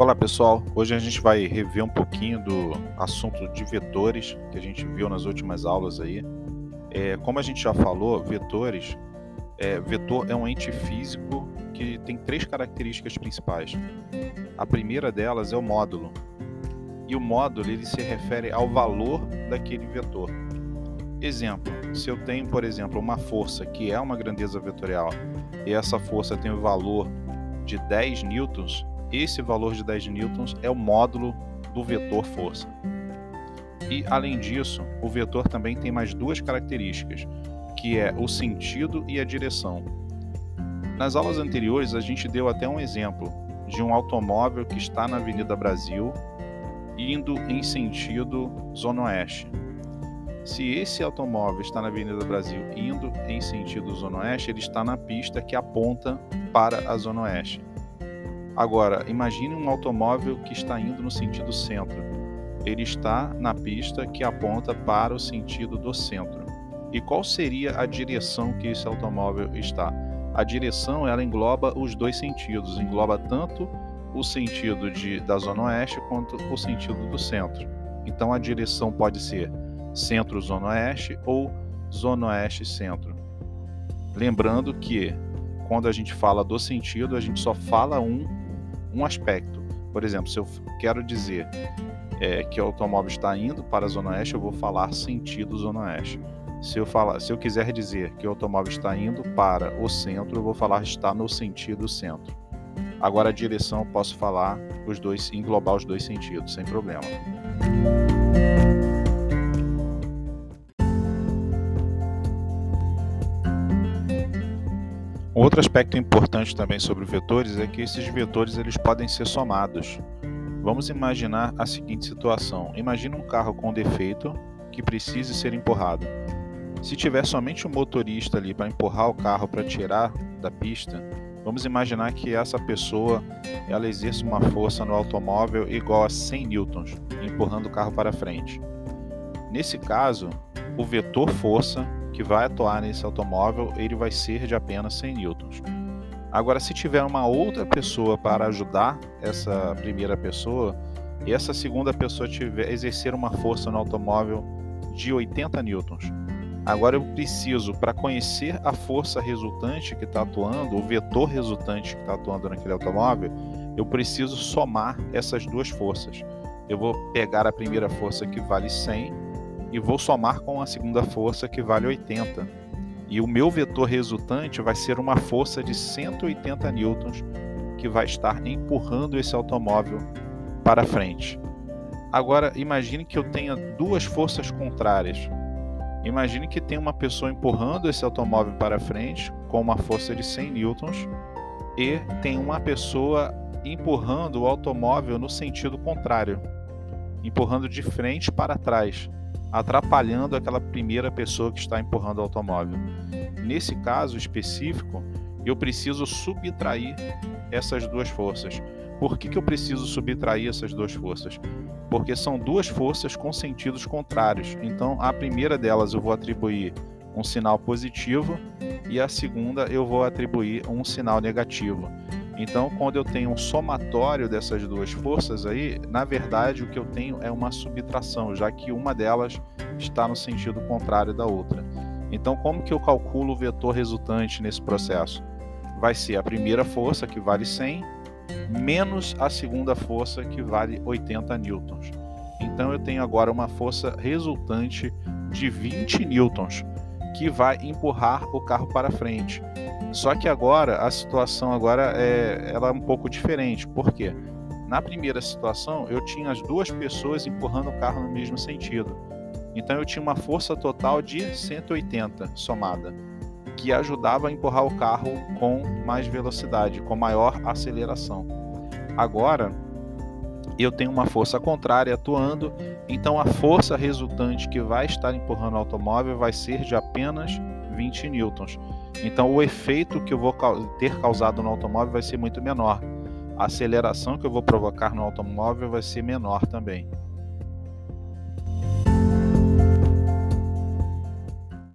Olá pessoal, hoje a gente vai rever um pouquinho do assunto de vetores que a gente viu nas últimas aulas aí. É, como a gente já falou, vetores, é, vetor é um ente físico que tem três características principais. A primeira delas é o módulo, e o módulo ele se refere ao valor daquele vetor. Exemplo, se eu tenho, por exemplo, uma força que é uma grandeza vetorial e essa força tem o valor de 10 newtons, esse valor de 10 newtons é o módulo do vetor força. E além disso, o vetor também tem mais duas características, que é o sentido e a direção. Nas aulas anteriores a gente deu até um exemplo de um automóvel que está na Avenida Brasil indo em sentido zona oeste. Se esse automóvel está na Avenida Brasil indo em sentido zona oeste, ele está na pista que aponta para a zona oeste. Agora, imagine um automóvel que está indo no sentido centro. Ele está na pista que aponta para o sentido do centro. E qual seria a direção que esse automóvel está? A direção ela engloba os dois sentidos, engloba tanto o sentido de, da zona oeste quanto o sentido do centro. Então a direção pode ser centro-zona oeste ou zona oeste-centro. Lembrando que quando a gente fala do sentido, a gente só fala um um aspecto. Por exemplo, se eu quero dizer é, que o automóvel está indo para a zona oeste, eu vou falar sentido zona oeste. Se eu, falar, se eu quiser dizer que o automóvel está indo para o centro, eu vou falar está no sentido centro. Agora a direção eu posso falar os dois, englobar os dois sentidos, sem problema. Outro aspecto importante também sobre vetores é que esses vetores eles podem ser somados. Vamos imaginar a seguinte situação: imagine um carro com defeito que precise ser empurrado. Se tiver somente um motorista ali para empurrar o carro para tirar da pista, vamos imaginar que essa pessoa ela exerce uma força no automóvel igual a 100 newtons, empurrando o carro para frente. Nesse caso, o vetor força que vai atuar nesse automóvel, ele vai ser de apenas 100 newtons. Agora, se tiver uma outra pessoa para ajudar essa primeira pessoa, e essa segunda pessoa tiver exercer uma força no automóvel de 80 newtons. Agora eu preciso, para conhecer a força resultante que está atuando, o vetor resultante que está atuando naquele automóvel, eu preciso somar essas duas forças. Eu vou pegar a primeira força que vale 100 e vou somar com a segunda força que vale 80. E o meu vetor resultante vai ser uma força de 180 newtons que vai estar empurrando esse automóvel para frente. Agora, imagine que eu tenha duas forças contrárias. Imagine que tem uma pessoa empurrando esse automóvel para frente com uma força de 100 newtons e tem uma pessoa empurrando o automóvel no sentido contrário, empurrando de frente para trás atrapalhando aquela primeira pessoa que está empurrando o automóvel. Nesse caso específico, eu preciso subtrair essas duas forças. Por que, que eu preciso subtrair essas duas forças? Porque são duas forças com sentidos contrários. Então, a primeira delas eu vou atribuir um sinal positivo e a segunda eu vou atribuir um sinal negativo. Então, quando eu tenho um somatório dessas duas forças aí, na verdade o que eu tenho é uma subtração, já que uma delas está no sentido contrário da outra. Então, como que eu calculo o vetor resultante nesse processo? Vai ser a primeira força, que vale 100, menos a segunda força, que vale 80 newtons. Então, eu tenho agora uma força resultante de 20 newtons, que vai empurrar o carro para frente. Só que agora a situação agora é ela é um pouco diferente. Por quê? Na primeira situação, eu tinha as duas pessoas empurrando o carro no mesmo sentido. Então eu tinha uma força total de 180 somada, que ajudava a empurrar o carro com mais velocidade, com maior aceleração. Agora, eu tenho uma força contrária atuando, então a força resultante que vai estar empurrando o automóvel vai ser de apenas 20 newtons. Então o efeito que eu vou ter causado no automóvel vai ser muito menor. A aceleração que eu vou provocar no automóvel vai ser menor também.